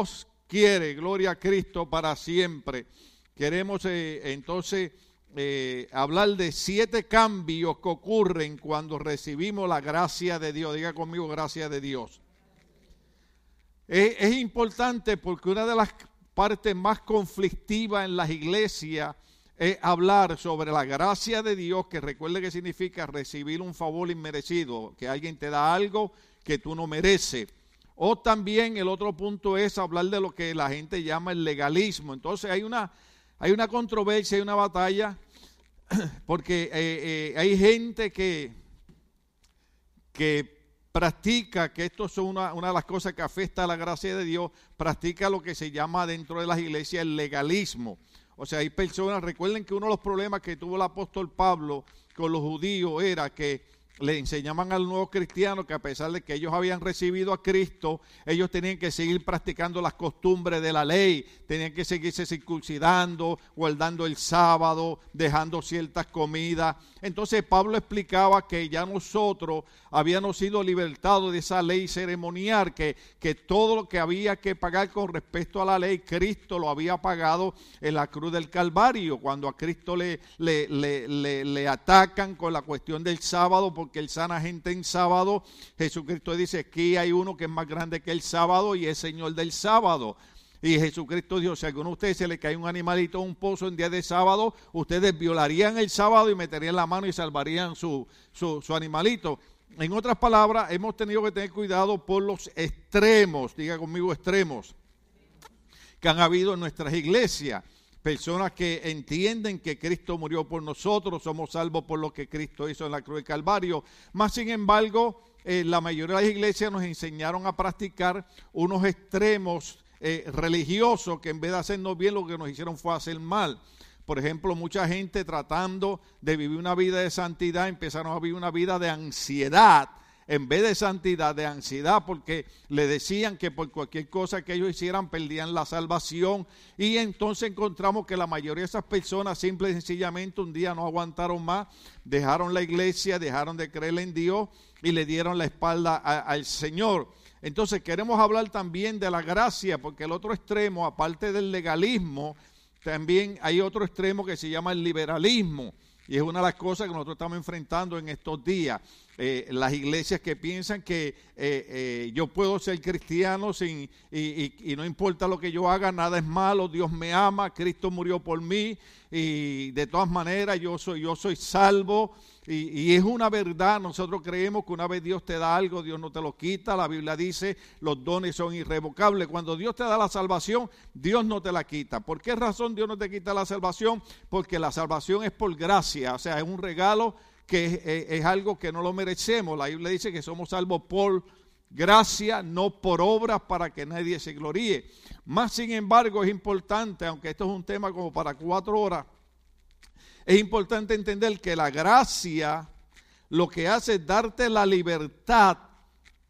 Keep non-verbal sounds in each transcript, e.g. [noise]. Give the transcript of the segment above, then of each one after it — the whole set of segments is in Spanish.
Dios quiere, gloria a Cristo para siempre. Queremos eh, entonces eh, hablar de siete cambios que ocurren cuando recibimos la gracia de Dios. Diga conmigo, gracia de Dios. Es, importante porque una de las partes más conflictivas en las iglesias es hablar sobre la gracia de Dios, que recuerde que significa recibir un favor inmerecido, que alguien te da algo que tú no mereces. O también el otro punto es hablar de lo que la gente llama el legalismo. Entonces hay una, hay una controversia, hay una batalla, [clears throat] porque eh, eh, hay gente que, que practica, que esto es una, una, de las cosas que afecta a la gracia de Dios, practica lo que se llama dentro de las iglesias el legalismo. O sea, hay personas, recuerden que uno de los problemas que tuvo el apóstol Pablo con los judíos era que le enseñaban al nuevo cristiano que a pesar de que ellos habían recibido a Cristo, ellos tenían que seguir practicando las costumbres de la ley, tenían que seguirse circuncidando, guardando el sábado, dejando ciertas comidas. Entonces Pablo explicaba que ya nosotros habíamos sido libertados de esa ley ceremonial, que, que todo lo que había que pagar con respecto a la ley, Cristo lo había pagado en la cruz del Calvario, cuando a Cristo le, le, le, le atacan con la cuestión del sábado, porque él sana gente en sábado, Jesucristo dice, aquí hay uno que es más grande que el sábado y es Señor del sábado. Y Jesucristo dijo, si a alguno de ustedes se le cae un animalito en un pozo en día de sábado, ustedes violarían el sábado y meterían la mano y salvarían su, su, su animalito. En otras palabras, hemos tenido que tener cuidado por los extremos, diga conmigo extremos, que han habido en nuestras iglesias. Personas que entienden que Cristo murió por nosotros, somos salvos por lo que Cristo hizo en la cruz de Calvario. Más sin embargo, eh, la mayoría de las iglesias nos enseñaron a practicar unos extremos eh, religiosos que en vez de hacernos bien lo que nos hicieron fue hacer mal. Por ejemplo, mucha gente tratando de vivir una vida de santidad empezaron a vivir una vida de ansiedad en vez de santidad, de ansiedad, porque le decían que por cualquier cosa que ellos hicieran perdían la salvación. Y entonces encontramos que la mayoría de esas personas simple y sencillamente un día no aguantaron más, dejaron la iglesia, dejaron de creer en Dios y le dieron la espalda al Señor. Entonces queremos hablar también de la gracia, porque el otro extremo, aparte del legalismo, también hay otro extremo que se llama el liberalismo. Y es una de las cosas que nosotros estamos enfrentando en estos días. Eh, las iglesias que piensan que eh, eh, yo puedo ser cristiano sin, y, y, no importa lo que yo haga, nada es malo, Dios me ama, Cristo murió por mí y de todas maneras yo soy, yo soy salvo y, es una verdad, nosotros creemos que una vez Dios te da algo, Dios no te lo quita. La Biblia dice, los dones son irrevocables. Cuando Dios te da la salvación, Dios no te la quita. ¿Por qué razón Dios no te quita la salvación? Porque la salvación es por gracia, o sea, es un regalo que es, algo que no lo merecemos. La Biblia dice que somos salvos por gracia, no por obras para que nadie se gloríe. Más sin embargo es importante, aunque esto es un tema como para cuatro horas, es importante entender que la gracia lo que hace es darte la libertad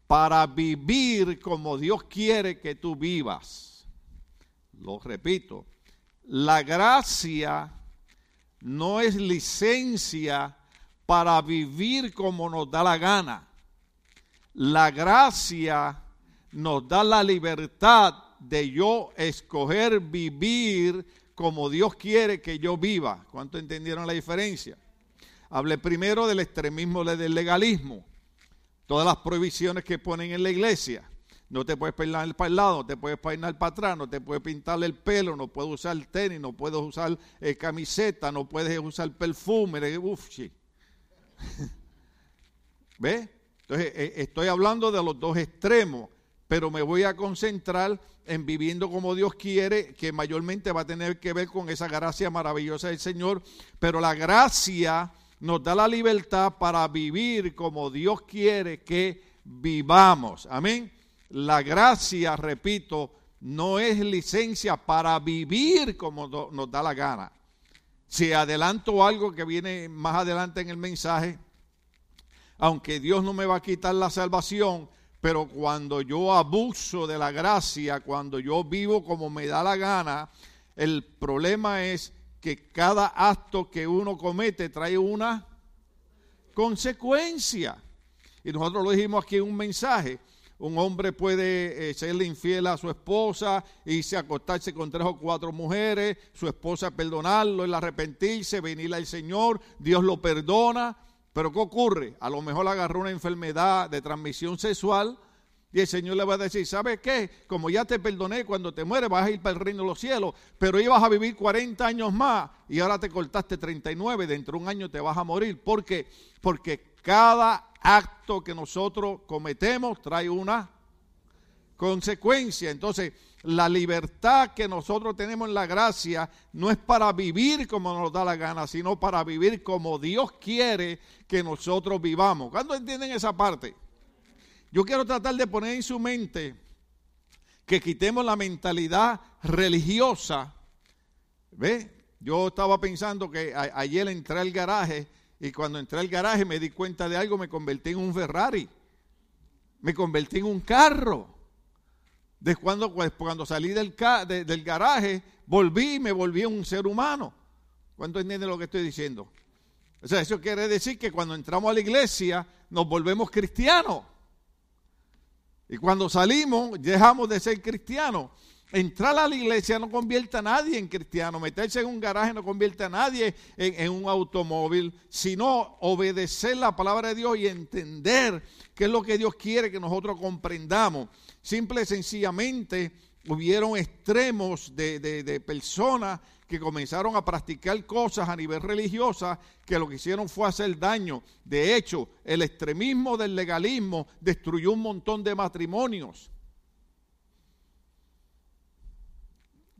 para vivir como Dios quiere que tú vivas. Lo repito, la gracia no es licencia para vivir como nos da la gana. La gracia nos da la libertad de yo escoger vivir como Dios quiere que yo viva. ¿Cuánto entendieron la diferencia? Hablé primero del extremismo del legalismo. Todas las prohibiciones que ponen en la iglesia. No te puedes peinar para el lado, no te puedes peinar para atrás, no te puedes pintar el pelo, no puedes usar tenis, no puedes usar eh, camiseta, no puedes usar perfume. Uf, [laughs] ¿Ve? Entonces, eh, estoy hablando de los dos extremos, pero me voy a concentrar en viviendo como Dios quiere, que mayormente va a tener que ver con esa gracia maravillosa del Señor, pero la gracia nos da la libertad para vivir como Dios quiere que vivamos. Amén. La gracia, repito, no es licencia para vivir como nos da la gana. Si adelanto algo que viene más adelante en el mensaje, aunque Dios no me va a quitar la salvación, pero cuando yo abuso de la gracia, cuando yo vivo como me da la gana, el problema es que cada acto que uno comete trae una consecuencia. Y nosotros lo dijimos aquí en un mensaje. Un hombre puede eh, serle infiel a su esposa, y se acostarse con tres o cuatro mujeres, su esposa perdonarlo, él arrepentirse, venir al Señor, Dios lo perdona. Pero ¿qué ocurre? A lo mejor agarró una enfermedad de transmisión sexual y el Señor le va a decir, ¿sabes qué? Como ya te perdoné, cuando te mueres vas a ir para el reino de los cielos, pero ibas a vivir 40 años más y ahora te cortaste 39, dentro de un año te vas a morir. ¿Por qué? Porque cada acto que nosotros cometemos trae una consecuencia. Entonces, la libertad que nosotros tenemos en la gracia no es para vivir como nos da la gana, sino para vivir como Dios quiere que nosotros vivamos. ¿Cuándo entienden esa parte? Yo quiero tratar de poner en su mente que quitemos la mentalidad religiosa. ¿Ve? Yo estaba pensando que ayer entré al garaje y cuando entré al garaje me di cuenta de algo, me convertí en un Ferrari. Me convertí en un carro. De cuando, pues, cuando salí del, del garaje, volví y me volví un ser humano. ¿Cuánto entienden lo que estoy diciendo? O sea, eso quiere decir que cuando entramos a la iglesia nos volvemos cristianos. Y cuando salimos, dejamos de ser cristianos. Entrar a la iglesia no convierte a nadie en cristiano. Meterse en un garaje no convierte a nadie en, un automóvil, sino obedecer la palabra de Dios y entender qué es lo que Dios quiere que nosotros comprendamos. Simple y sencillamente hubieron extremos de, de, personas que comenzaron a practicar cosas a nivel religiosa que lo que hicieron fue hacer daño. De hecho, el extremismo del legalismo destruyó un montón de matrimonios.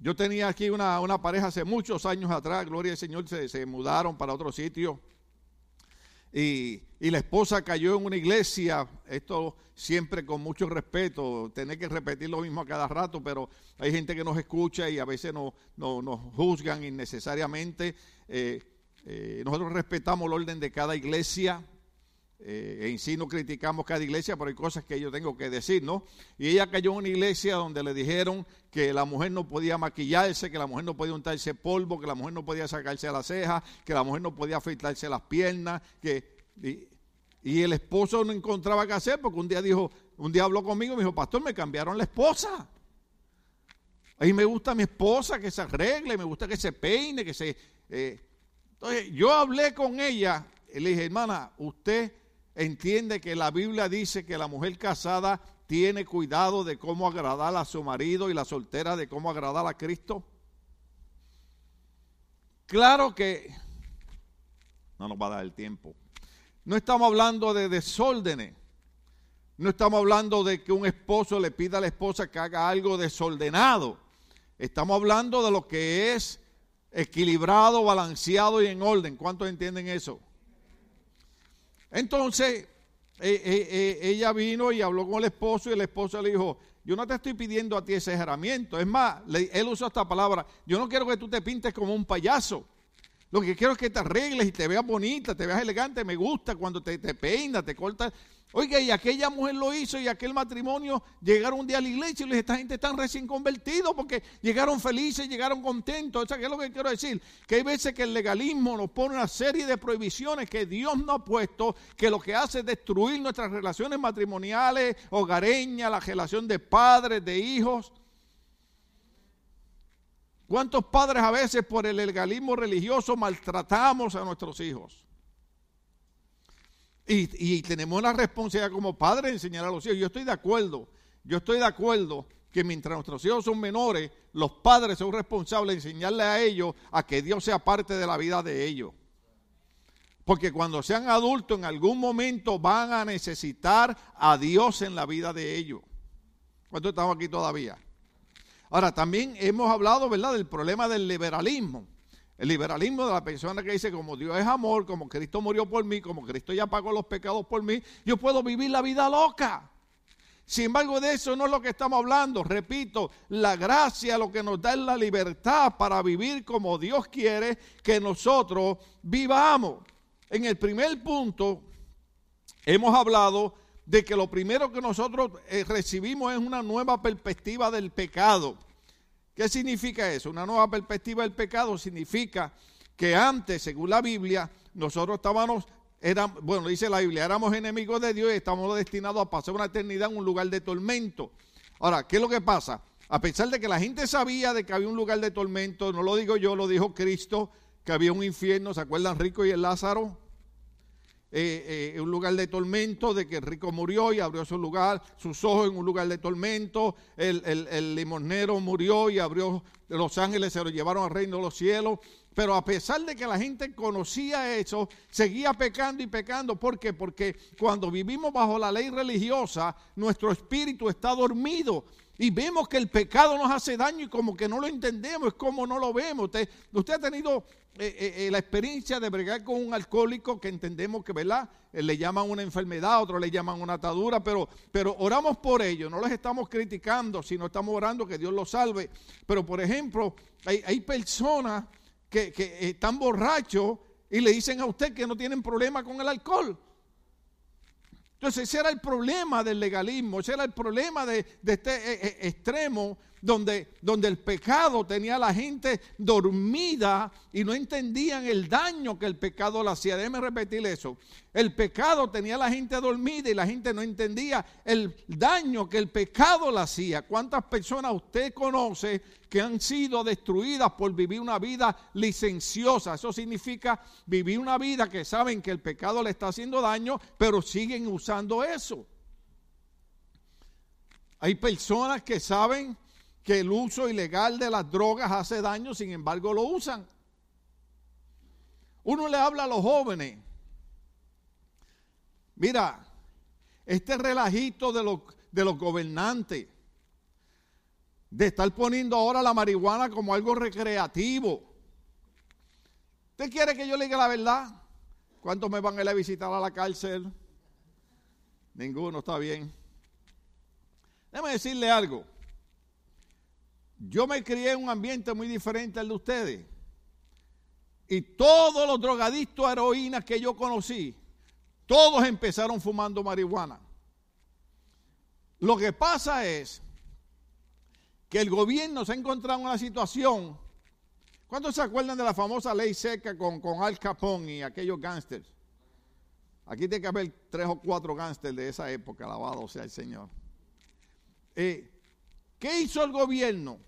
Yo tenía aquí una, una pareja hace muchos años atrás, gloria al Señor, se, se mudaron para otro sitio y, la esposa cayó en una iglesia, esto siempre con mucho respeto, tener que repetir lo mismo a cada rato, pero hay gente que nos escucha y a veces nos, nos juzgan innecesariamente. Eh, eh, nosotros respetamos el orden de cada iglesia, eh, en sí no criticamos cada iglesia, pero hay cosas que yo tengo que decir, ¿no? Y ella cayó en una iglesia donde le dijeron que la mujer no podía maquillarse, que la mujer no podía untarse polvo, que la mujer no podía sacarse las cejas, que la mujer no podía afeitarse las piernas, que... Y, el esposo no encontraba qué hacer porque un día dijo, un día habló conmigo y me dijo, pastor, me cambiaron la esposa. Mí me gusta mi esposa que se arregle, me gusta que se peine, que se... Eh". Entonces yo hablé con ella y le dije, hermana, usted entiende que la Biblia dice que la mujer casada tiene cuidado de cómo agradar a su marido y la soltera de cómo agradar a Cristo? Claro que no nos va a dar el tiempo. No estamos hablando de desórdenes. No estamos hablando de que un esposo le pida a la esposa que haga algo desordenado. Estamos hablando de lo que es equilibrado, balanceado y en orden. ¿Cuántos entienden eso? Entonces, eh, eh, eh, ella vino y habló con el esposo y el esposo le dijo, yo no te estoy pidiendo a ti ese exageramiento. Es más, él usó esta palabra, yo no quiero que tú te pintes como un payaso. Lo que quiero es que te arregles y te veas bonita, te veas elegante. Me gusta cuando te, te peinas, te cortas Oiga, y aquella mujer lo hizo y aquel matrimonio llegaron un día a la iglesia y le dije, esta gente está recién convertidos porque llegaron felices, llegaron contentos. O sea, ¿qué es lo que quiero decir? Que hay veces que el legalismo nos pone una serie de prohibiciones que Dios no ha puesto, que lo que hace es destruir nuestras relaciones matrimoniales, hogareñas, la relación de padres, de hijos. ¿Cuántos padres a veces por el legalismo religioso maltratamos a nuestros hijos? Y, tenemos la responsabilidad como padres de enseñar a los hijos. Yo estoy de acuerdo, yo estoy de acuerdo que mientras nuestros hijos son menores, los padres son responsables de enseñarle a ellos a que Dios sea parte de la vida de ellos. Porque cuando sean adultos en algún momento van a necesitar a Dios en la vida de ellos. ¿Cuántos estamos aquí todavía? Ahora, también hemos hablado, ¿verdad?, del problema del liberalismo. El liberalismo de la persona que dice, como Dios es amor, como Cristo murió por mí, como Cristo ya pagó los pecados por mí, yo puedo vivir la vida loca. Sin embargo, de eso no es lo que estamos hablando. Repito, la gracia lo que nos da es la libertad para vivir como Dios quiere que nosotros vivamos. En el primer punto, hemos hablado de que lo primero que nosotros eh, recibimos es una nueva perspectiva del pecado. ¿Qué significa eso? Una nueva perspectiva del pecado significa que antes, según la Biblia, nosotros estábamos bueno, dice la Biblia, éramos enemigos de Dios y estamos destinados a pasar una eternidad en un lugar de tormento. Ahora, ¿qué es lo que pasa? A pesar de que la gente sabía de que había un lugar de tormento, no lo digo yo, lo dijo Cristo, que había un infierno, ¿se acuerdan Rico y el Lázaro? Eh, eh, un lugar de tormento, de que el rico murió y abrió su lugar, sus ojos en un lugar de tormento, el, el, limonero murió y abrió los ángeles, se lo llevaron al reino de los cielos. Pero a pesar de que la gente conocía eso, seguía pecando y pecando. ¿Por qué? Porque cuando vivimos bajo la ley religiosa, nuestro espíritu está dormido y vemos que el pecado nos hace daño y como que no lo entendemos, es como no lo vemos. Usted, ha tenido eh, eh, eh, la experiencia de bregar con un alcohólico que entendemos que, ¿verdad? le llaman una enfermedad, otros le llaman una atadura, pero, pero oramos por ello, no los estamos criticando, sino estamos orando que Dios los salve. Pero, por ejemplo, hay, hay personas que, que están borrachos y le dicen a usted que no tienen problema con el alcohol. Entonces ese era el problema del legalismo, ese era el problema de, este extremo donde, donde el pecado tenía a la gente dormida y no entendían el daño que el pecado le hacía. Déjeme repetir eso. El pecado tenía a la gente dormida y la gente no entendía el daño que el pecado le hacía. ¿Cuántas personas usted conoce que han sido destruidas por vivir una vida licenciosa? Eso significa vivir una vida que saben que el pecado le está haciendo daño, pero siguen usando eso. Hay personas que saben que el uso ilegal de las drogas hace daño, sin embargo lo usan. Uno le habla a los jóvenes. Mira, este relajito de los, de los gobernantes, de estar poniendo ahora la marihuana como algo recreativo. ¿Usted quiere que yo le diga la verdad? ¿Cuántos me van a ir a visitar a la cárcel? Ninguno, está bien. Déjame decirle algo. Yo me crié en un ambiente muy diferente al de ustedes. Y todos los drogadictos heroínas que yo conocí, todos empezaron fumando marihuana. Lo que pasa es que el gobierno se ha encontrado en una situación. ¿Cuántos se acuerdan de la famosa ley seca con, con Al Capone y aquellos gángsters? Aquí tiene que haber tres o cuatro gángsters de esa época, alabado sea el Señor. Eh, ¿Qué hizo el gobierno?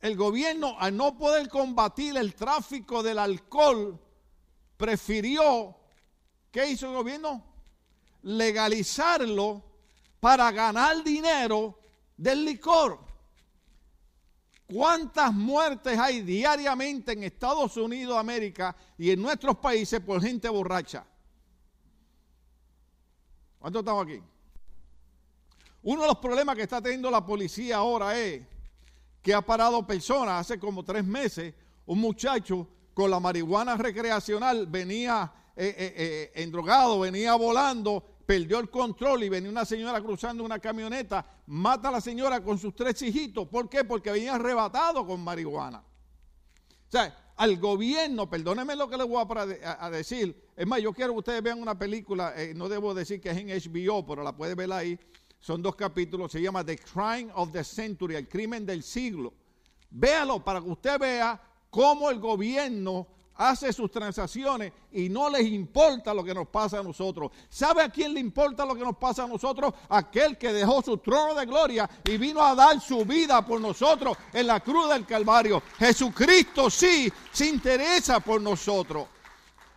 El gobierno, al no poder combatir el tráfico del alcohol, prefirió, ¿qué hizo el gobierno? Legalizarlo para ganar dinero del licor. ¿Cuántas muertes hay diariamente en Estados Unidos América y en nuestros países por gente borracha? ¿Cuántos estamos aquí? Uno de los problemas que está teniendo la policía ahora es que ha parado personas. Hace como tres meses, un muchacho con la marihuana recreacional venía eh, eh, eh, endrogado, venía volando, perdió el control y venía una señora cruzando una camioneta, mata a la señora con sus tres hijitos. ¿Por qué? Porque venía arrebatado con marihuana. O sea, al gobierno, perdónenme lo que les voy a, decir, es más, yo quiero que ustedes vean una película, no debo decir que es en HBO, pero la puede ver ahí, son dos capítulos, se llama The Crime of the Century, el crimen del siglo. Véalo para que usted vea cómo el gobierno hace sus transacciones y no les importa lo que nos pasa a nosotros. ¿Sabe a quién le importa lo que nos pasa a nosotros? Aquel que dejó su trono de gloria y vino a dar su vida por nosotros en la cruz del Calvario. Jesucristo sí se interesa por nosotros.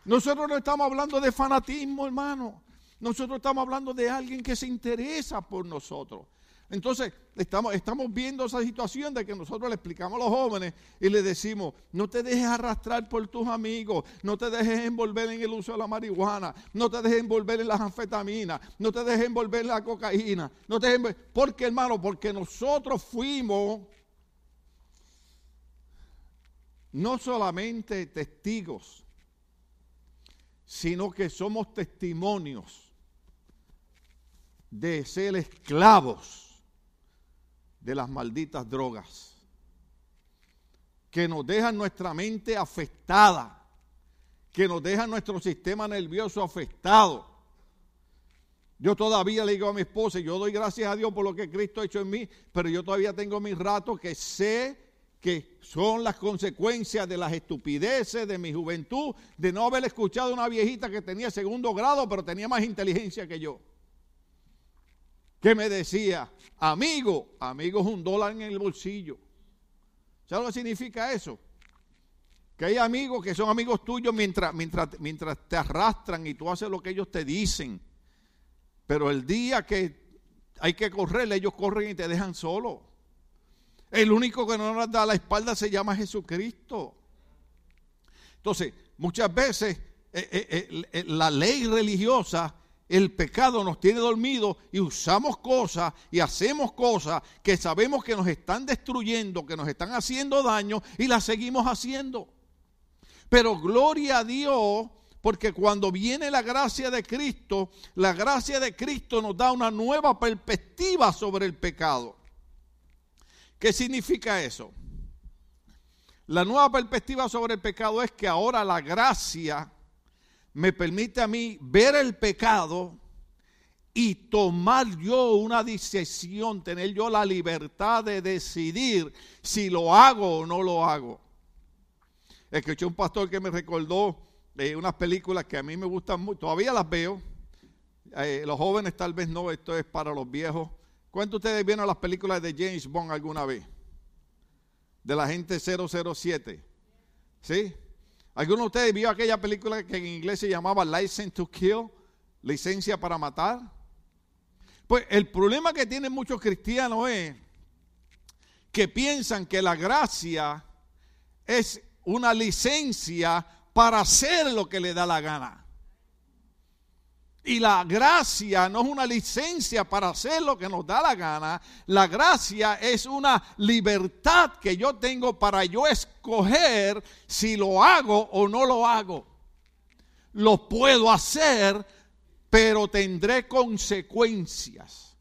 Nosotros no estamos hablando de fanatismo, hermano. Nosotros estamos hablando de alguien que se interesa por nosotros. Entonces, estamos, viendo esa situación de que nosotros le explicamos a los jóvenes y le decimos, no te dejes arrastrar por tus amigos, no te dejes envolver en el uso de la marihuana, no te dejes envolver en las anfetaminas, no te dejes envolver en la cocaína, no te ¿Por qué, hermano? Porque nosotros fuimos no solamente testigos, sino que somos testimonios de ser esclavos de las malditas drogas, que nos dejan nuestra mente afectada, que nos dejan nuestro sistema nervioso afectado. Yo todavía le digo a mi esposa, yo doy gracias a Dios por lo que Cristo ha hecho en mí, pero yo todavía tengo mis ratos que sé que son las consecuencias de las estupideces de mi juventud, de no haber escuchado a una viejita que tenía segundo grado, pero tenía más inteligencia que yo. Que me decía, amigo, amigo es un dólar en el bolsillo. ¿Sabes lo que significa eso? Que hay amigos que son amigos tuyos mientras, mientras, mientras te arrastran y tú haces lo que ellos te dicen. Pero el día que hay que correr, ellos corren y te dejan solo. El único que no nos da la espalda se llama Jesucristo. Entonces, muchas veces eh, eh, eh, la ley religiosa, el pecado nos tiene dormido y usamos cosas y hacemos cosas que sabemos que nos están destruyendo, que nos están haciendo daño y las seguimos haciendo. Pero gloria a Dios, porque cuando viene la gracia de Cristo, la gracia de Cristo nos da una nueva perspectiva sobre el pecado. ¿Qué significa eso? La nueva perspectiva sobre el pecado es que ahora la gracia me permite a mí ver el pecado y tomar yo una decisión, tener yo la libertad de decidir si lo hago o no lo hago. Escuché un pastor que me recordó de unas películas que a mí me gustan mucho, todavía las veo. Eh, los jóvenes tal vez no, esto es para los viejos. ¿Cuántos de ustedes vieron las películas de James Bond alguna vez? De la gente 007. ¿Sí? ¿Alguno de ustedes vio aquella película que en inglés se llamaba License to Kill? Licencia para matar. Pues el problema que tienen muchos cristianos es que piensan que la gracia es una licencia para hacer lo que le da la gana. Y la gracia no es una licencia para hacer lo que nos da la gana. La gracia es una libertad que yo tengo para yo escoger si lo hago o no lo hago. Lo puedo hacer, pero tendré consecuencias.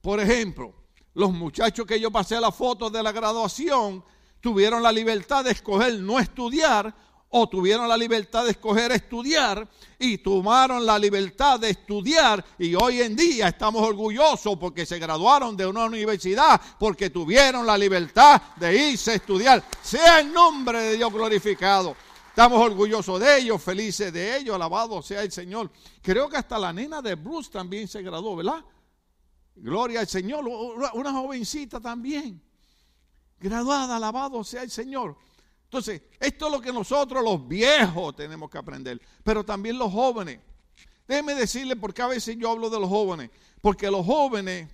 Por ejemplo, los muchachos que yo pasé la foto de la graduación tuvieron la libertad de escoger no estudiar o tuvieron la libertad de escoger estudiar y tomaron la libertad de estudiar y hoy en día estamos orgullosos porque se graduaron de una universidad porque tuvieron la libertad de irse a estudiar. Sea el nombre de Dios glorificado. Estamos orgullosos de ellos, felices de ellos, alabado sea el Señor. Creo que hasta la nena de Bruce también se graduó, ¿verdad? Gloria al Señor, una jovencita también. Graduada, alabado sea el Señor. Entonces, esto es lo que nosotros los viejos tenemos que aprender, pero también los jóvenes. Déjenme decirle por qué a veces yo hablo de los jóvenes, porque los jóvenes,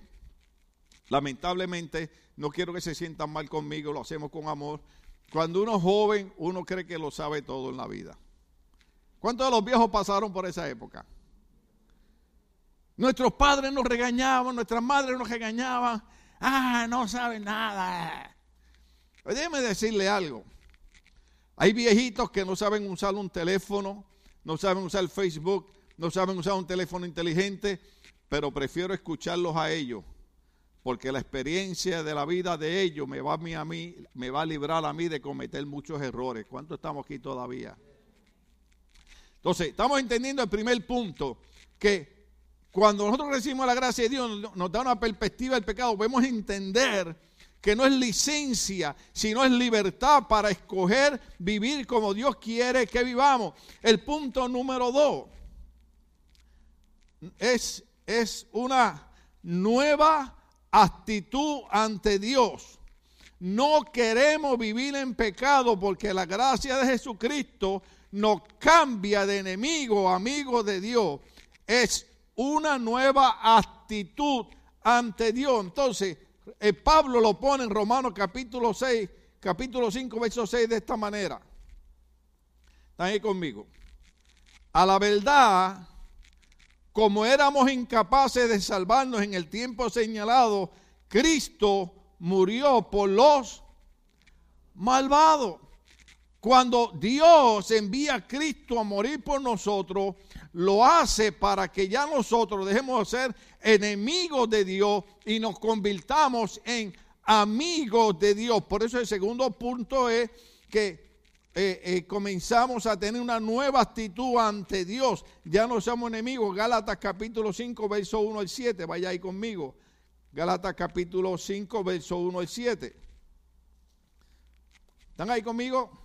lamentablemente, no quiero que se sientan mal conmigo, lo hacemos con amor. Cuando uno es joven, uno cree que lo sabe todo en la vida. ¿Cuántos de los viejos pasaron por esa época? Nuestros padres nos regañaban, nuestras madres nos regañaban. Ah, no saben nada. déjeme decirle algo. Hay viejitos que no saben usar un teléfono, no saben usar Facebook, no saben usar un teléfono inteligente, pero prefiero escucharlos a ellos, porque la experiencia de la vida de ellos me va a mí, a mí, me va a librar a mí de cometer muchos errores. ¿Cuántos estamos aquí todavía? Entonces, estamos entendiendo el primer punto, que cuando nosotros recibimos la gracia de Dios, nos da una perspectiva del pecado, podemos entender que no es licencia, sino es libertad para escoger vivir como Dios quiere que vivamos. El punto número dos es, es una nueva actitud ante Dios. No queremos vivir en pecado porque la gracia de Jesucristo nos cambia de enemigo amigo de Dios. Es una nueva actitud ante Dios. Entonces, Pablo lo pone en Romanos capítulo 6, capítulo 5, verso 6 de esta manera. ¿Están ahí conmigo? A la verdad, como éramos incapaces de salvarnos en el tiempo señalado, Cristo murió por los malvados. Cuando Dios envía a Cristo a morir por nosotros, lo hace para que ya nosotros dejemos de ser enemigos de Dios y nos convirtamos en amigos de Dios. Por eso el segundo punto es que eh, eh, comenzamos a tener una nueva actitud ante Dios. Ya no somos enemigos. Gálatas capítulo 5, verso 1 al 7. Vaya ahí conmigo. Gálatas capítulo 5, verso 1 al 7. ¿Están ahí conmigo?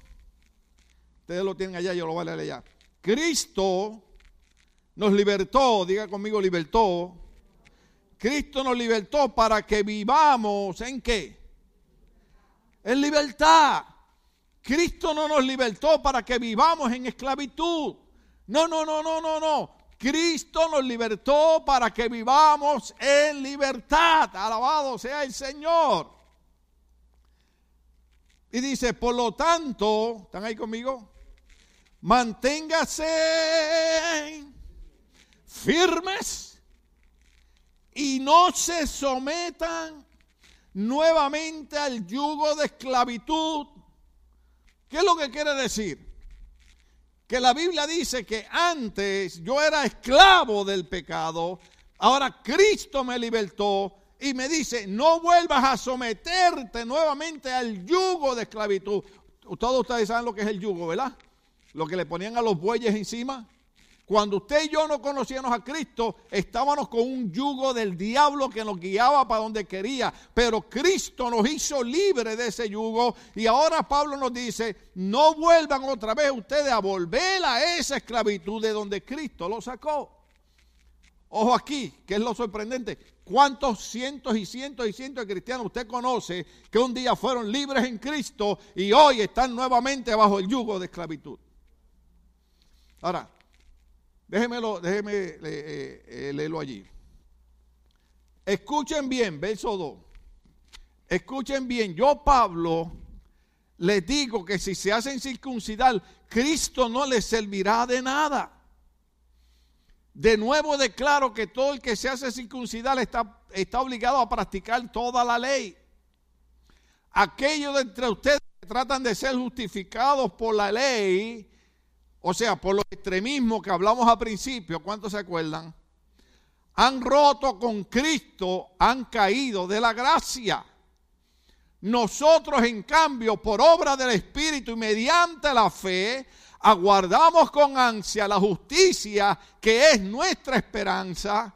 Ustedes lo tienen allá, yo lo voy a leer allá. Cristo nos libertó, diga conmigo, libertó. Cristo nos libertó para que vivamos en qué? En libertad. Cristo no nos libertó para que vivamos en esclavitud. No, no, no, no, no, no. Cristo nos libertó para que vivamos en libertad. Alabado sea el Señor. Y dice, por lo tanto, ¿están ahí conmigo? Manténgase firmes y no se sometan nuevamente al yugo de esclavitud. ¿Qué es lo que quiere decir? Que la Biblia dice que antes yo era esclavo del pecado, ahora Cristo me libertó y me dice, no vuelvas a someterte nuevamente al yugo de esclavitud. Todos ustedes saben lo que es el yugo, ¿verdad? Lo que le ponían a los bueyes encima. Cuando usted y yo no conocíamos a Cristo, estábamos con un yugo del diablo que nos guiaba para donde quería. Pero Cristo nos hizo libre de ese yugo. Y ahora Pablo nos dice, no vuelvan otra vez ustedes a volver a esa esclavitud de donde Cristo lo sacó. Ojo aquí, que es lo sorprendente. ¿Cuántos cientos y cientos y cientos de cristianos usted conoce que un día fueron libres en Cristo y hoy están nuevamente bajo el yugo de esclavitud? Ahora, Déjemelo, déjeme eh, eh, leerlo allí. Escuchen bien, verso 2. Escuchen bien, yo Pablo les digo que si se hacen circuncidar, Cristo no les servirá de nada. De nuevo declaro que todo el que se hace circuncidar está, está obligado a practicar toda la ley. Aquellos de entre ustedes que tratan de ser justificados por la ley, o sea, por los extremismos que hablamos al principio, ¿cuántos se acuerdan? Han roto con Cristo, han caído de la gracia. Nosotros, en cambio, por obra del Espíritu y mediante la fe, aguardamos con ansia la justicia que es nuestra esperanza.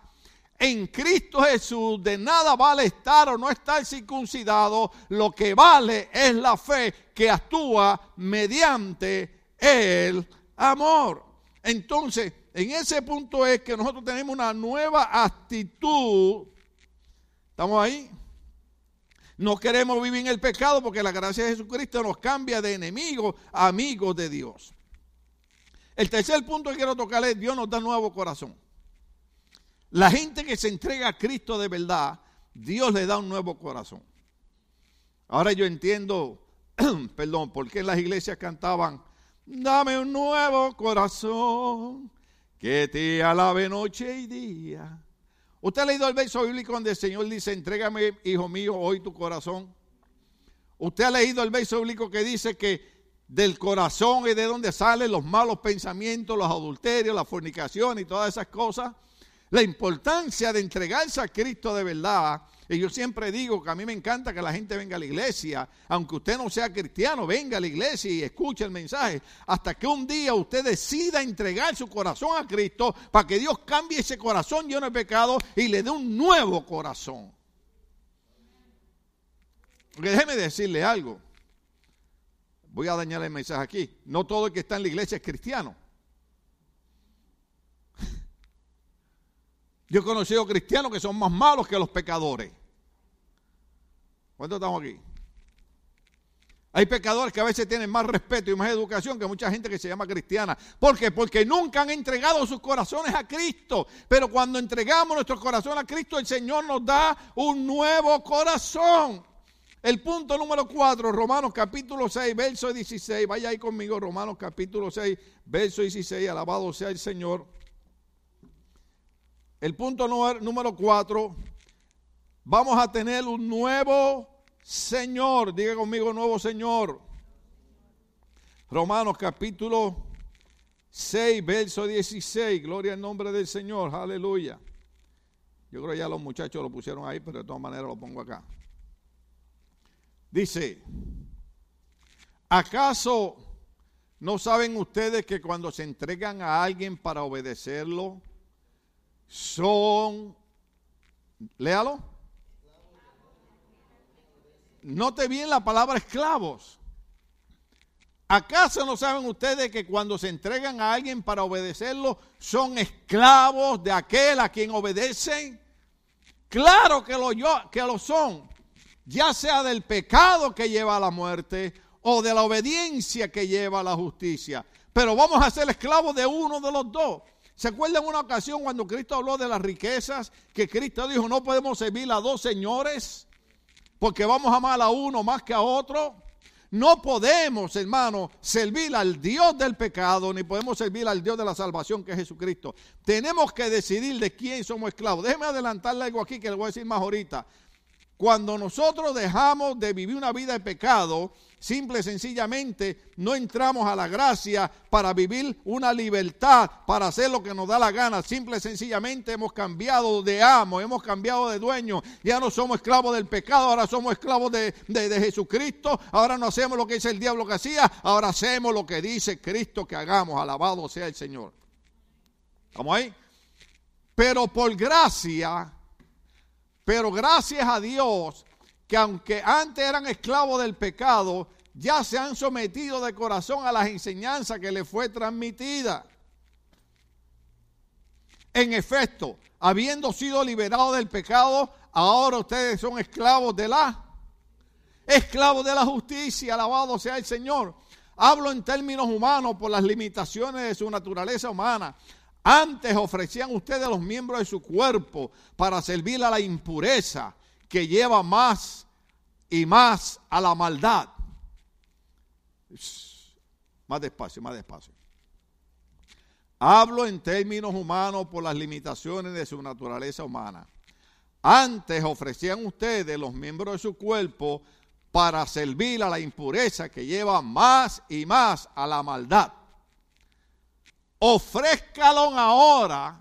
En Cristo Jesús de nada vale estar o no estar circuncidado, lo que vale es la fe que actúa mediante el amor. Entonces, en ese punto es que nosotros tenemos una nueva actitud. ¿Estamos ahí? No queremos vivir en el pecado porque la gracia de Jesucristo nos cambia de enemigos a amigos de Dios. El tercer punto que quiero tocar es Dios nos da nuevo corazón. La gente que se entrega a Cristo de verdad, Dios le da un nuevo corazón. Ahora yo entiendo, [clears throat] perdón, por qué las iglesias cantaban Dame un nuevo corazón que te alabe noche y día. ¿Usted ha leído el verso bíblico donde el Señor dice, entrégame, hijo mío, hoy tu corazón? ¿Usted ha leído el verso bíblico que dice que del corazón es de donde salen los malos pensamientos, los adulterios, la fornicación y todas esas cosas? La importancia de entregarse a Cristo de verdad y yo siempre digo que a mí me encanta que la gente venga a la iglesia, aunque usted no sea cristiano, venga a la iglesia y escuche el mensaje, hasta que un día usted decida entregar su corazón a Cristo para que Dios cambie ese corazón lleno de pecado y le dé un nuevo corazón. Porque déjeme decirle algo. Voy a dañar el mensaje aquí. No todo el que está en la iglesia es cristiano. [laughs] Yo he conocido cristianos que son más malos que los pecadores. ¿Cuántos estamos aquí? Hay pecadores que a veces tienen más respeto y más educación que mucha gente que se llama cristiana. ¿Por qué? Porque nunca han entregado sus corazones a Cristo. Pero cuando entregamos nuestro corazón a Cristo, el Señor nos da un nuevo corazón. El punto número 4, Romanos capítulo 6, verso 16. Vaya ahí conmigo, Romanos capítulo 6, verso 16. Alabado sea el Señor. El punto número 4, vamos a tener un nuevo Señor, diga conmigo nuevo Señor. Romanos capítulo 6, verso 16. Gloria al nombre del Señor. Aleluya. Yo creo que ya los muchachos lo pusieron ahí, pero de todas maneras lo pongo acá. Dice, ¿acaso no saben ustedes que cuando se entregan a alguien para obedecerlo, son, léalo, Note bien la palabra esclavos. ¿Acaso no saben ustedes que cuando se entregan a alguien para obedecerlo, son esclavos de aquel a quien obedecen? Claro que lo, que lo son, ya sea del pecado que lleva a la muerte o de la obediencia que lleva a la justicia. Pero vamos a ser esclavos de uno de los dos. ¿Se acuerdan una ocasión cuando Cristo habló de las riquezas? Que Cristo dijo, no podemos servir a dos señores porque vamos a amar a uno más que a otro. No podemos, hermano, servir al Dios del pecado, ni podemos servir al Dios de la salvación, que es Jesucristo. Tenemos que decidir de quién somos esclavos. Déjeme adelantarle algo aquí que le voy a decir más ahorita. Cuando nosotros dejamos de vivir una vida de pecado, simple y sencillamente no entramos a la gracia para vivir una libertad, para hacer lo que nos da la gana. Simple y sencillamente hemos cambiado de amo, hemos cambiado de dueño. Ya no somos esclavos del pecado, ahora somos esclavos de, de Jesucristo. Ahora no hacemos lo que dice el diablo que hacía, ahora hacemos lo que dice Cristo que hagamos. Alabado sea el Señor. ¿Estamos ahí? Pero por gracia pero gracias a Dios que aunque antes eran esclavos del pecado, ya se han sometido de corazón a las enseñanzas que les fue transmitida. En efecto, habiendo sido liberados del pecado, ahora ustedes son esclavos de la esclavos de la justicia, alabado sea el Señor. Hablo en términos humanos por las limitaciones de su naturaleza humana. Antes ofrecían ustedes los miembros de su cuerpo para servir a la impureza que lleva más y más a la maldad. Más despacio, más despacio. Hablo en términos humanos por las limitaciones de su naturaleza humana. Antes ofrecían ustedes los miembros de su cuerpo para servir a la impureza que lleva más y más a la maldad ofrézcalo ahora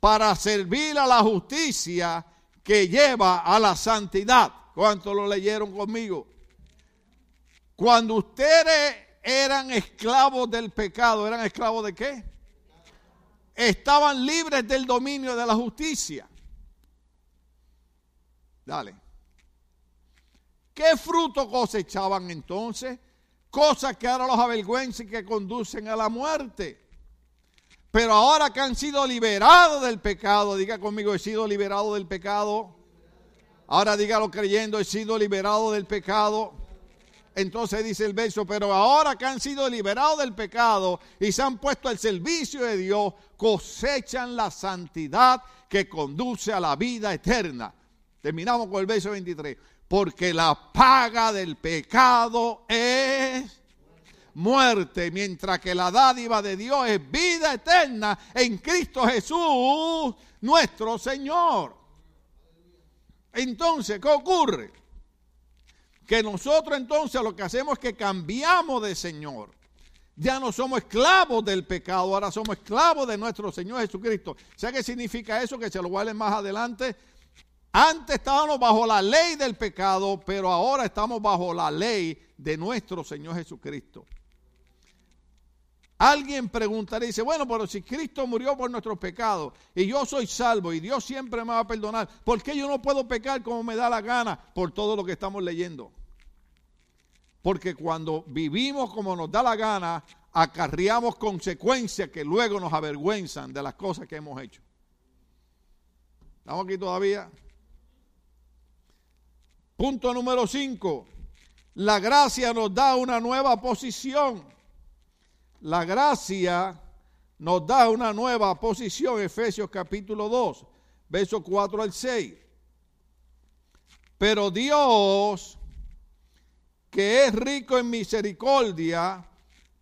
para servir a la justicia que lleva a la santidad. ¿Cuántos lo leyeron conmigo? Cuando ustedes eran esclavos del pecado, ¿eran esclavos de qué? Estaban libres del dominio de la justicia. Dale. ¿Qué fruto cosechaban entonces? Cosas que ahora los avergüenzan y que conducen a la muerte. Pero ahora que han sido liberados del pecado, diga conmigo, he sido liberado del pecado. Ahora dígalo creyendo, he sido liberado del pecado. Entonces dice el verso, pero ahora que han sido liberados del pecado y se han puesto al servicio de Dios, cosechan la santidad que conduce a la vida eterna. Terminamos con el verso 23. Porque la paga del pecado es muerte, mientras que la dádiva de Dios es vida eterna en Cristo Jesús, nuestro Señor. Entonces, ¿qué ocurre? Que nosotros entonces lo que hacemos es que cambiamos de Señor. Ya no somos esclavos del pecado, ahora somos esclavos de nuestro Señor Jesucristo. ¿Sabe qué significa eso? Que se lo leer más adelante. Antes estábamos bajo la ley del pecado, pero ahora estamos bajo la ley de nuestro Señor Jesucristo. Alguien preguntará y dice, bueno, pero si Cristo murió por nuestros pecados y yo soy salvo y Dios siempre me va a perdonar, ¿por qué yo no puedo pecar como me da la gana por todo lo que estamos leyendo? Porque cuando vivimos como nos da la gana, acarreamos consecuencias que luego nos avergüenzan de las cosas que hemos hecho. ¿Estamos aquí todavía? Punto número 5. La gracia nos da una nueva posición la gracia nos da una nueva posición, Efesios capítulo 2, versos 4 al 6. Pero Dios, que es rico en misericordia,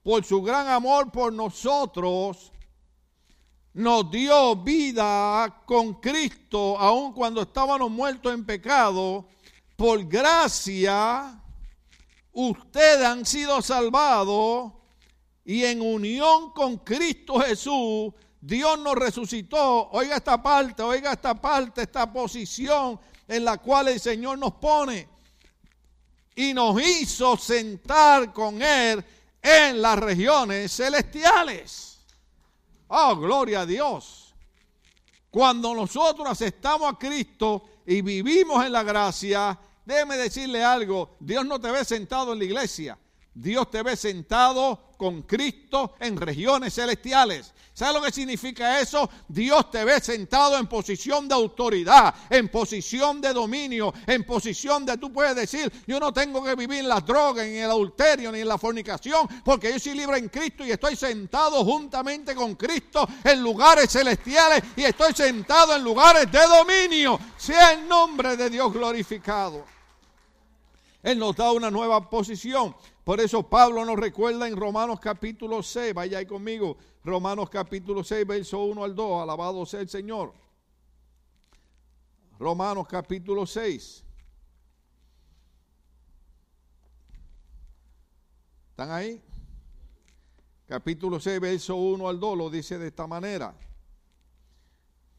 por su gran amor por nosotros, nos dio vida con Cristo, aun cuando estábamos muertos en pecado. Por gracia, ustedes han sido salvados y en unión con Cristo Jesús, Dios nos resucitó. Oiga esta parte, oiga esta parte, esta posición en la cual el Señor nos pone. Y nos hizo sentar con Él en las regiones celestiales. Oh, gloria a Dios. Cuando nosotros aceptamos a Cristo y vivimos en la gracia, déjeme decirle algo, Dios no te ve sentado en la iglesia. Dios te ve sentado con Cristo en regiones celestiales. ¿Sabes lo que significa eso? Dios te ve sentado en posición de autoridad, en posición de dominio, en posición de tú puedes decir, yo no tengo que vivir en las drogas, en el adulterio, ni en la fornicación, porque yo soy libre en Cristo y estoy sentado juntamente con Cristo en lugares celestiales y estoy sentado en lugares de dominio. Sea el nombre de Dios glorificado. Él nos da una nueva posición. Por eso Pablo nos recuerda en Romanos capítulo 6, vaya ahí conmigo, Romanos capítulo 6, verso 1 al 2, alabado sea el Señor. Romanos capítulo 6. ¿Están ahí? Capítulo 6, verso 1 al 2 lo dice de esta manera.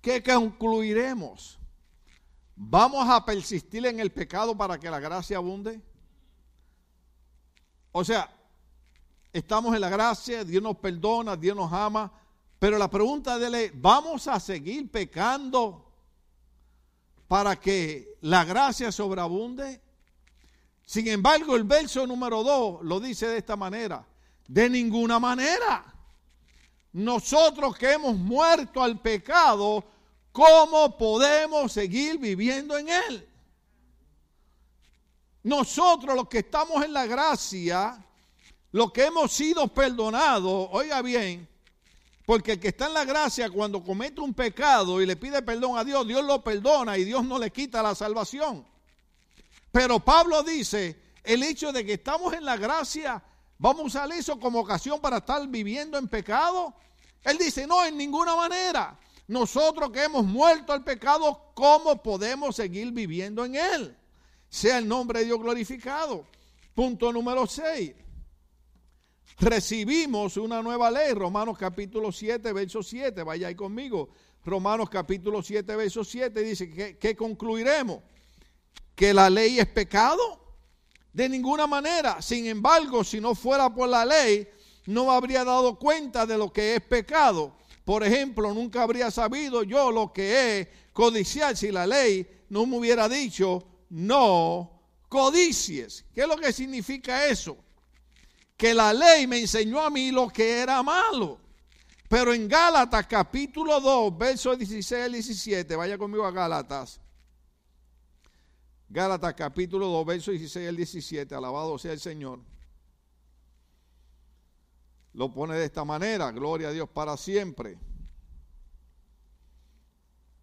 ¿Qué concluiremos? ¿Vamos a persistir en el pecado para que la gracia abunde? O sea, estamos en la gracia, Dios nos perdona, Dios nos ama, pero la pregunta de él es, ¿vamos a seguir pecando para que la gracia sobreabunde? Sin embargo, el verso número 2 lo dice de esta manera, de ninguna manera. Nosotros que hemos muerto al pecado, ¿cómo podemos seguir viviendo en él? Nosotros los que estamos en la gracia, los que hemos sido perdonados, oiga bien, porque el que está en la gracia cuando comete un pecado y le pide perdón a Dios, Dios lo perdona y Dios no le quita la salvación. Pero Pablo dice, el hecho de que estamos en la gracia, vamos a usar eso como ocasión para estar viviendo en pecado. Él dice, no, en ninguna manera. Nosotros que hemos muerto al pecado, ¿cómo podemos seguir viviendo en él? Sea el nombre de Dios glorificado. Punto número 6. Recibimos una nueva ley. Romanos capítulo 7, verso 7. Vaya ahí conmigo. Romanos capítulo 7, verso 7 dice que, que concluiremos. Que la ley es pecado. De ninguna manera. Sin embargo, si no fuera por la ley, no habría dado cuenta de lo que es pecado. Por ejemplo, nunca habría sabido yo lo que es codiciar si la ley no me hubiera dicho no codicies. ¿Qué es lo que significa eso? Que la ley me enseñó a mí lo que era malo. Pero en Gálatas capítulo 2, versos 16 al 17, vaya conmigo a Gálatas. Gálatas capítulo 2, versos 16 al 17, alabado sea el Señor. Lo pone de esta manera, gloria a Dios para siempre.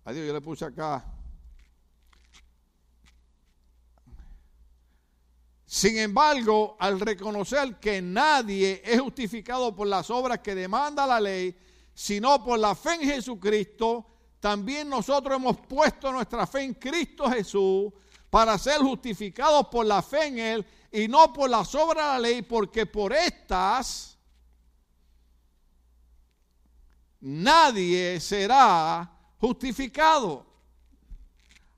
Adiós, yo le puse acá Sin embargo, al reconocer que nadie es justificado por las obras que demanda la ley, sino por la fe en Jesucristo, también nosotros hemos puesto nuestra fe en Cristo Jesús para ser justificados por la fe en Él y no por las obras de la ley, porque por estas nadie será justificado.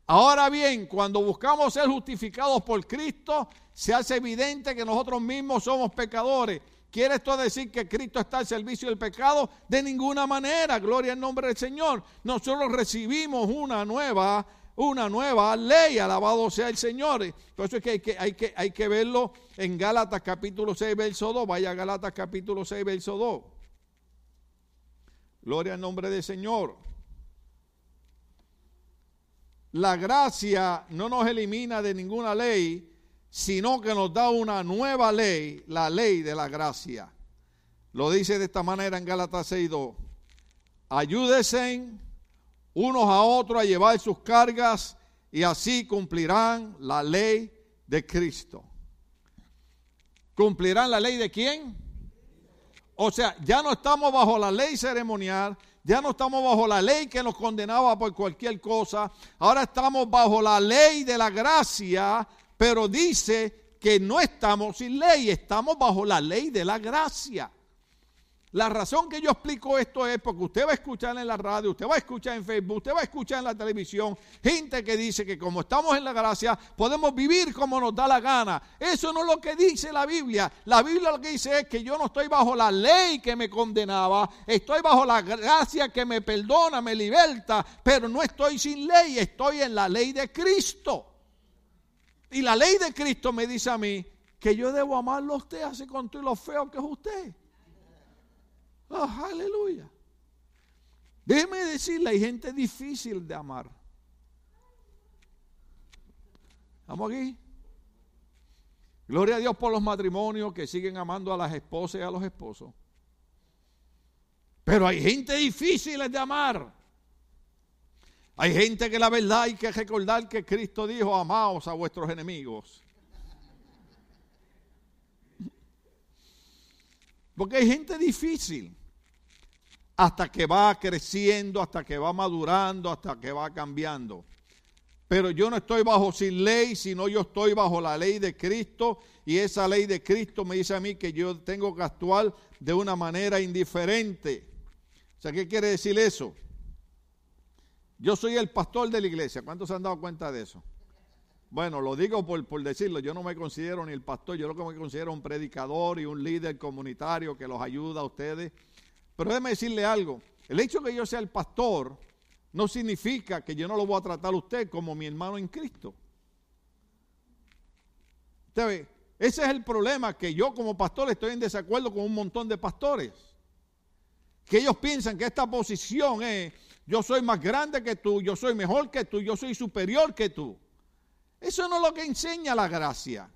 Ahora bien, cuando buscamos ser justificados por Cristo, se hace evidente que nosotros mismos somos pecadores. ¿Quiere esto decir que Cristo está al servicio del pecado? De ninguna manera, gloria al nombre del Señor. Nosotros recibimos una nueva, una nueva ley, alabado sea el Señor. Por eso es que hay que, hay que, hay que verlo en Gálatas capítulo 6, verso 2. Vaya a capítulo 6, verso 2. Gloria al nombre del Señor. La gracia no nos elimina de ninguna ley, sino que nos da una nueva ley, la ley de la gracia. Lo dice de esta manera en Gálatas 6.2. Ayúdense unos a otros a llevar sus cargas y así cumplirán la ley de Cristo. ¿Cumplirán la ley de quién? O sea, ya no estamos bajo la ley ceremonial, ya no estamos bajo la ley que nos condenaba por cualquier cosa, ahora estamos bajo la ley de la gracia pero dice que no estamos sin ley, estamos bajo la ley de la gracia. La razón que yo explico esto es porque usted va a escuchar en la radio, usted va a escuchar en Facebook, usted va a escuchar en la televisión gente que dice que como estamos en la gracia podemos vivir como nos da la gana. Eso no es lo que dice la Biblia. La Biblia lo que dice es que yo no estoy bajo la ley que me condenaba, estoy bajo la gracia que me perdona, me liberta, pero no estoy sin ley, estoy en la ley de Cristo. Y la ley de Cristo me dice a mí que yo debo amarlo a usted así con todo lo feo que es usted. Oh, aleluya. Déjeme decirle, hay gente difícil de amar. ¿Estamos aquí? Gloria a Dios por los matrimonios que siguen amando a las esposas y a los esposos. Pero hay gente difícil de amar. Hay gente que la verdad hay que recordar que Cristo dijo, amaos a vuestros enemigos. Porque hay gente difícil. Hasta que va creciendo, hasta que va madurando, hasta que va cambiando. Pero yo no estoy bajo sin ley, sino yo estoy bajo la ley de Cristo. Y esa ley de Cristo me dice a mí que yo tengo que actuar de una manera indiferente. O sea, ¿qué quiere decir eso? Yo soy el pastor de la iglesia. ¿Cuántos se han dado cuenta de eso? Bueno, lo digo por, decirlo, yo no me considero ni el pastor, yo lo que me considero un predicador y un líder comunitario que los ayuda a ustedes. Pero déjeme decirle algo, el hecho de que yo sea el pastor no significa que yo no lo voy a tratar a usted como mi hermano en Cristo. Usted ve, ese es el problema, que yo como pastor estoy en desacuerdo con un montón de pastores. Que ellos piensan que esta posición es yo soy más grande que tú, yo soy mejor que tú, yo soy superior que tú. Eso no es lo que enseña la gracia.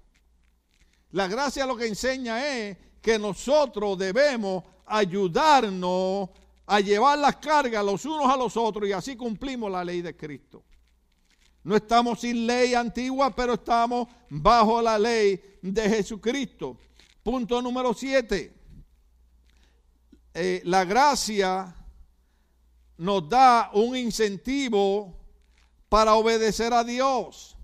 La gracia lo que enseña es que nosotros debemos ayudarnos a llevar las cargas los unos a los otros y así cumplimos la ley de Cristo. No estamos sin ley antigua, pero estamos bajo la ley de Jesucristo. Punto número siete. Eh, la gracia nos da un incentivo para obedecer a Dios.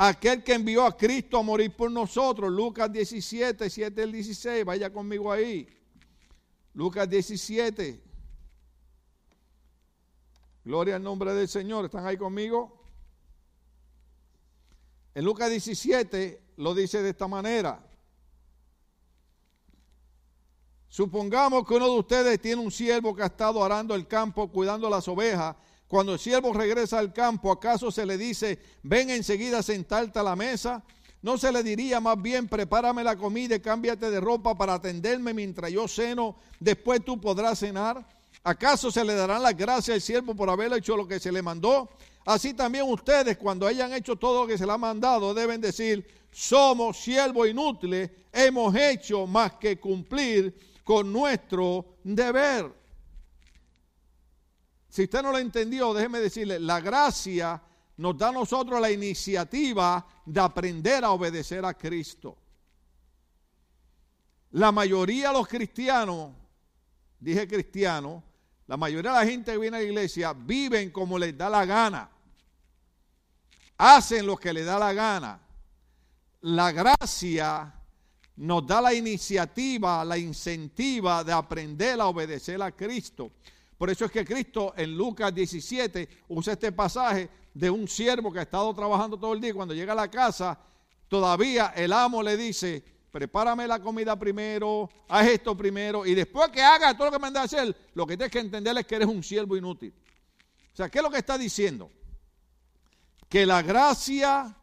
Aquel que envió a Cristo a morir por nosotros, Lucas 17, 7 al 16, vaya conmigo ahí. Lucas 17. Gloria al nombre del Señor, ¿están ahí conmigo? En Lucas 17 lo dice de esta manera. Supongamos que uno de ustedes tiene un siervo que ha estado arando el campo, cuidando las ovejas. Cuando el siervo regresa al campo, ¿acaso se le dice, ven enseguida a sentarte a la mesa? ¿No se le diría más bien, prepárame la comida y cámbiate de ropa para atenderme mientras yo ceno, después tú podrás cenar? ¿Acaso se le darán las gracias al siervo por haber hecho lo que se le mandó? Así también ustedes, cuando hayan hecho todo lo que se le ha mandado, deben decir, somos siervos inútiles, hemos hecho más que cumplir con nuestro deber. Si usted no lo entendió, déjeme decirle, la gracia nos da a nosotros la iniciativa de aprender a obedecer a Cristo. La mayoría de los cristianos, dije cristianos, la mayoría de la gente que viene a la iglesia viven como les da la gana. Hacen lo que les da la gana. La gracia nos da la iniciativa, la incentiva de aprender a obedecer a Cristo. Por eso es que Cristo en Lucas 17 usa este pasaje de un siervo que ha estado trabajando todo el día. Cuando llega a la casa, todavía el amo le dice, prepárame la comida primero, haz esto primero, y después que haga todo lo que me anda a hacer, lo que tienes que entender es que eres un siervo inútil. O sea, ¿qué es lo que está diciendo? Que la gracia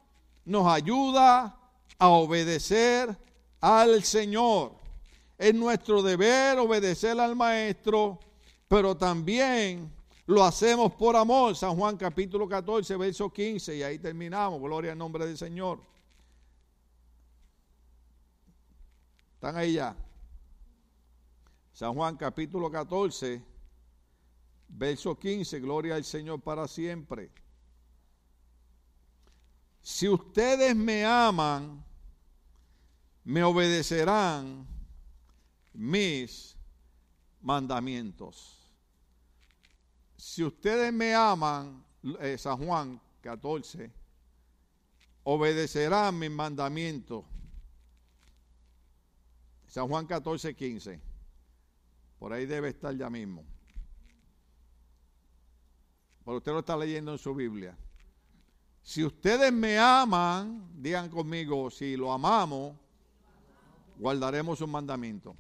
nos ayuda a obedecer al Señor. Es nuestro deber obedecer al Maestro, pero también lo hacemos por amor. San Juan capítulo 14, verso 15, y ahí terminamos. Gloria al nombre del Señor. ¿Están ahí ya? San Juan capítulo 14, verso 15, gloria al Señor para siempre. Si ustedes me aman, me obedecerán mis mandamientos. Si ustedes me aman, eh, San Juan 14, obedecerán mis mandamientos. San Juan 14, 15. Por ahí debe estar ya mismo. Pero usted lo está leyendo en su Biblia. Si ustedes me aman, digan conmigo, si lo amamos, guardaremos un mandamiento.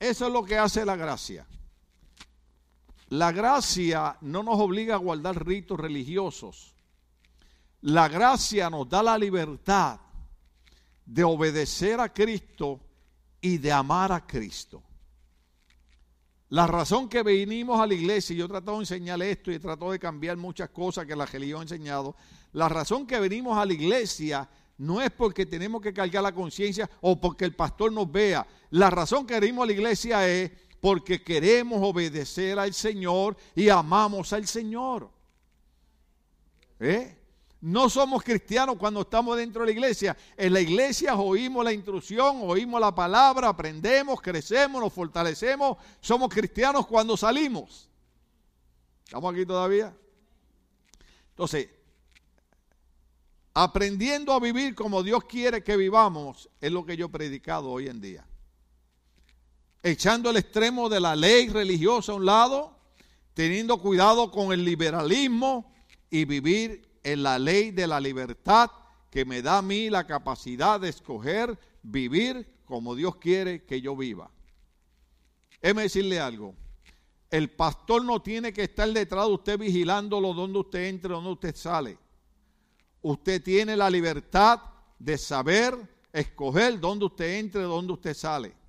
Eso es lo que hace la gracia. La gracia no nos obliga a guardar ritos religiosos. La gracia nos da la libertad de obedecer a Cristo y de amar a Cristo. La razón que venimos a la iglesia, y yo he tratado de enseñar esto y he tratado de cambiar muchas cosas que la religión ha enseñado, la razón que venimos a la iglesia no es porque tenemos que cargar la conciencia o porque el pastor nos vea. La razón que venimos a la iglesia es porque queremos obedecer al Señor y amamos al Señor. ¿Eh? No somos cristianos cuando estamos dentro de la iglesia. En la iglesia oímos la instrucción, oímos la palabra, aprendemos, crecemos, nos fortalecemos. Somos cristianos cuando salimos. ¿Estamos aquí todavía? Entonces, aprendiendo a vivir como Dios quiere que vivamos es lo que yo he predicado hoy en día. Echando el extremo de la ley religiosa a un lado, teniendo cuidado con el liberalismo y vivir en la ley de la libertad que me da a mí la capacidad de escoger vivir como Dios quiere que yo viva. Déjeme decirle algo. El pastor no tiene que estar detrás de usted vigilándolo donde usted entra, donde usted sale. Usted tiene la libertad de saber escoger dónde usted entra, dónde usted sale.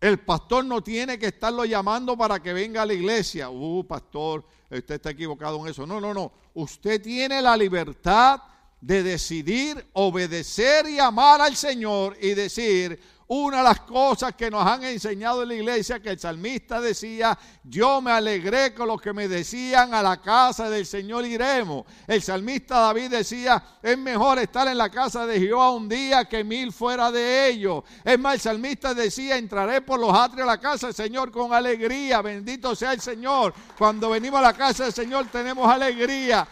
El pastor no tiene que estarlo llamando para que venga a la iglesia. Uh, pastor, usted está equivocado en eso. No, no, no. Usted tiene la libertad de decidir obedecer y amar al Señor y decir, una de las cosas que nos han enseñado en la iglesia, que el salmista decía, yo me alegré con los que me decían, a la casa del Señor iremos. El salmista David decía, es mejor estar en la casa de Jehová un día que mil fuera de ellos. Es más, el salmista decía, entraré por los atrios de la casa del Señor con alegría, bendito sea el Señor. Cuando venimos a la casa del Señor tenemos alegría.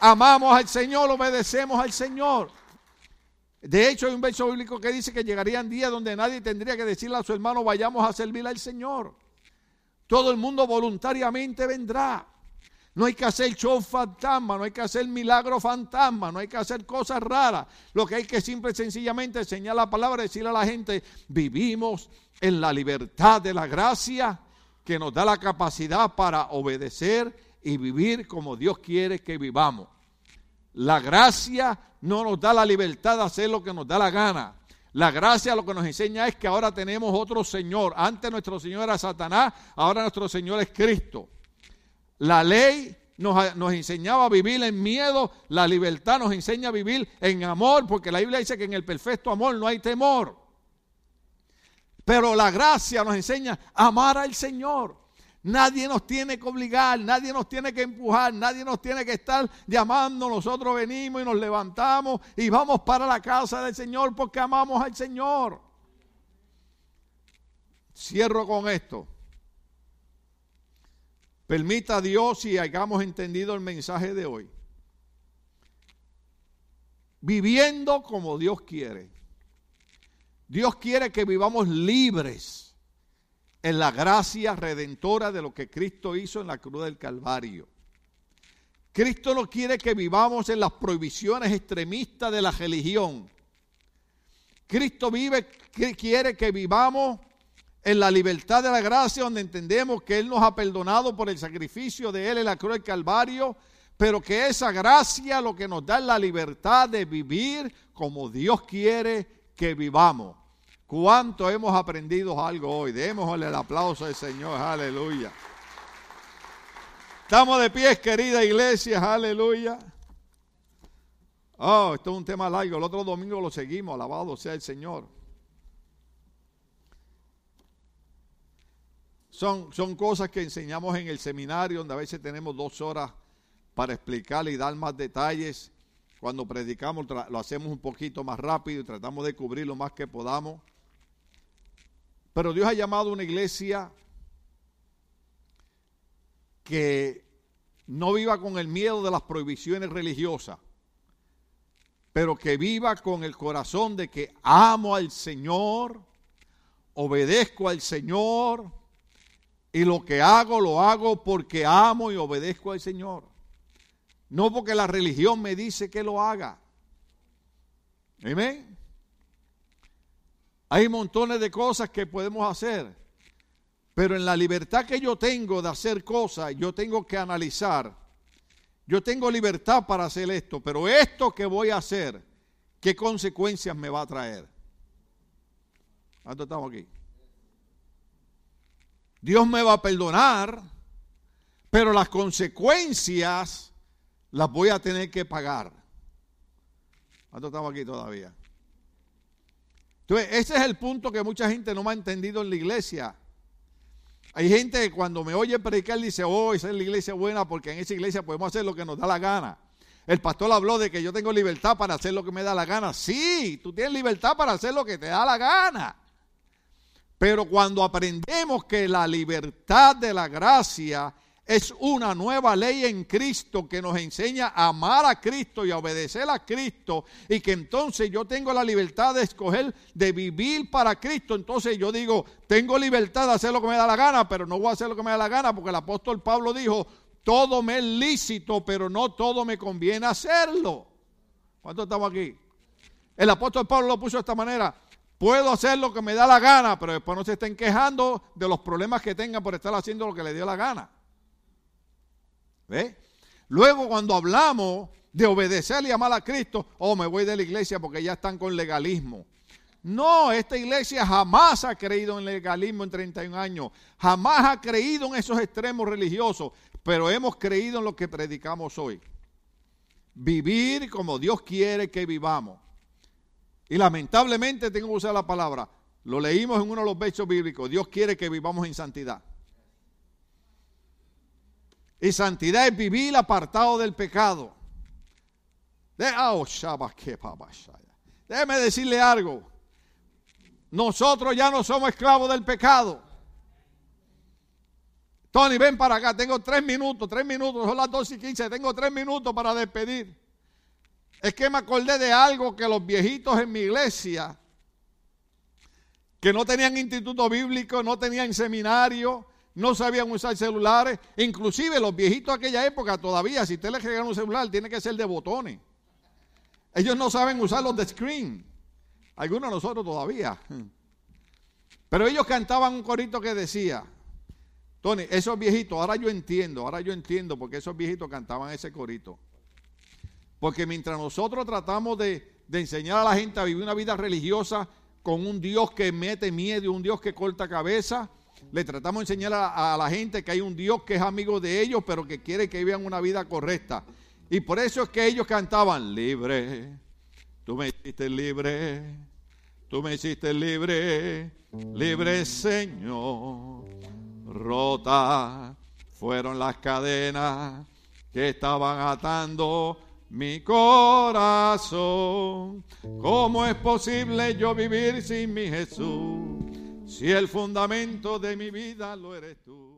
Amamos al Señor, obedecemos al Señor. De hecho, hay un verso bíblico que dice que llegarían días donde nadie tendría que decirle a su hermano, vayamos a servir al Señor. Todo el mundo voluntariamente vendrá. No hay que hacer show fantasma, no hay que hacer milagro fantasma, no hay que hacer cosas raras. Lo que hay que simple y sencillamente enseñar la palabra, decirle a la gente, vivimos en la libertad de la gracia que nos da la capacidad para obedecer y vivir como Dios quiere que vivamos. La gracia no nos da la libertad de hacer lo que nos da la gana. La gracia lo que nos enseña es que ahora tenemos otro Señor. Antes nuestro Señor era Satanás, ahora nuestro Señor es Cristo. La ley nos, enseñaba a vivir en miedo, la libertad nos enseña a vivir en amor, porque la Biblia dice que en el perfecto amor no hay temor. Pero la gracia nos enseña a amar al Señor. Nadie nos tiene que obligar, nadie nos tiene que empujar, nadie nos tiene que estar llamando. Nosotros venimos y nos levantamos y vamos para la casa del Señor porque amamos al Señor. Cierro con esto. Permita a Dios y hayamos entendido el mensaje de hoy. Viviendo como Dios quiere. Dios quiere que vivamos libres en la gracia redentora de lo que Cristo hizo en la cruz del Calvario. Cristo no quiere que vivamos en las prohibiciones extremistas de la religión. Cristo vive, quiere que vivamos en la libertad de la gracia, donde entendemos que Él nos ha perdonado por el sacrificio de Él en la cruz del Calvario, pero que esa gracia lo que nos da es la libertad de vivir como Dios quiere que vivamos. ¿Cuánto hemos aprendido algo hoy? Démosle el aplauso al Señor, aleluya. Estamos de pies, querida iglesia, aleluya. Oh, esto es un tema largo. El otro domingo lo seguimos, alabado sea el Señor. Son, son cosas que enseñamos en el seminario, donde a veces tenemos dos horas para explicar y dar más detalles. Cuando predicamos lo hacemos un poquito más rápido y tratamos de cubrir lo más que podamos. Pero Dios ha llamado a una iglesia que no viva con el miedo de las prohibiciones religiosas, pero que viva con el corazón de que amo al Señor, obedezco al Señor y lo que hago lo hago porque amo y obedezco al Señor. No porque la religión me dice que lo haga. Amén. Hay montones de cosas que podemos hacer, pero en la libertad que yo tengo de hacer cosas, yo tengo que analizar. Yo tengo libertad para hacer esto, pero esto que voy a hacer, ¿qué consecuencias me va a traer? ¿Cuánto estamos aquí? Dios me va a perdonar, pero las consecuencias las voy a tener que pagar. ¿Cuánto estamos aquí todavía? Entonces, ese es el punto que mucha gente no me ha entendido en la iglesia. Hay gente que cuando me oye predicar dice, oh, esa es la iglesia buena porque en esa iglesia podemos hacer lo que nos da la gana. El pastor habló de que yo tengo libertad para hacer lo que me da la gana. Sí, tú tienes libertad para hacer lo que te da la gana. Pero cuando aprendemos que la libertad de la gracia es una nueva ley en Cristo que nos enseña a amar a Cristo y a obedecer a Cristo y que entonces yo tengo la libertad de escoger de vivir para Cristo, entonces yo digo, tengo libertad de hacer lo que me da la gana, pero no voy a hacer lo que me da la gana porque el apóstol Pablo dijo, todo me es lícito, pero no todo me conviene hacerlo. ¿Cuántos estamos aquí? El apóstol Pablo lo puso de esta manera, Puedo hacer lo que me da la gana, pero después no se estén quejando de los problemas que tengan por estar haciendo lo que le dio la gana. Luego cuando hablamos de obedecer y amar a Cristo, oh, me voy de la iglesia porque ya están con legalismo. No, esta iglesia jamás ha creído en legalismo en 31 años, jamás ha creído en esos extremos religiosos, pero hemos creído en lo que predicamos hoy. Vivir como Dios quiere que vivamos. Y lamentablemente tengo que usar la palabra. Lo leímos en uno de los versos bíblicos. Dios quiere que vivamos en santidad. Y santidad es vivir apartado del pecado. Déjeme decirle algo. Nosotros ya no somos esclavos del pecado. Tony, ven para acá. Tengo tres minutos, tres minutos. Son las dos y quince. Tengo tres minutos para despedir. Es que me acordé de algo que los viejitos en mi iglesia, que no tenían instituto bíblico, no tenían seminario, no sabían usar celulares, inclusive los viejitos de aquella época todavía, si usted les regala un celular, tiene que ser de botones. Ellos no saben usar los de screen. Algunos de nosotros todavía. [laughs] Pero ellos cantaban un corito que decía, Tony, esos viejitos, ahora yo entiendo, ahora yo entiendo porque esos viejitos cantaban ese corito. Porque mientras nosotros tratamos de, enseñar a la gente a vivir una vida religiosa con un Dios que mete miedo, un Dios que corta cabeza, le tratamos de enseñar a, la gente que hay un Dios que es amigo de ellos, pero que quiere que vivan una vida correcta. Y por eso es que ellos cantaban, libre, tú me hiciste libre, tú me hiciste libre, libre Señor, rota fueron las cadenas que estaban atando mi corazón. ¿Cómo es posible yo vivir sin mi Jesús? Si el fundamento de mi vida lo eres tú.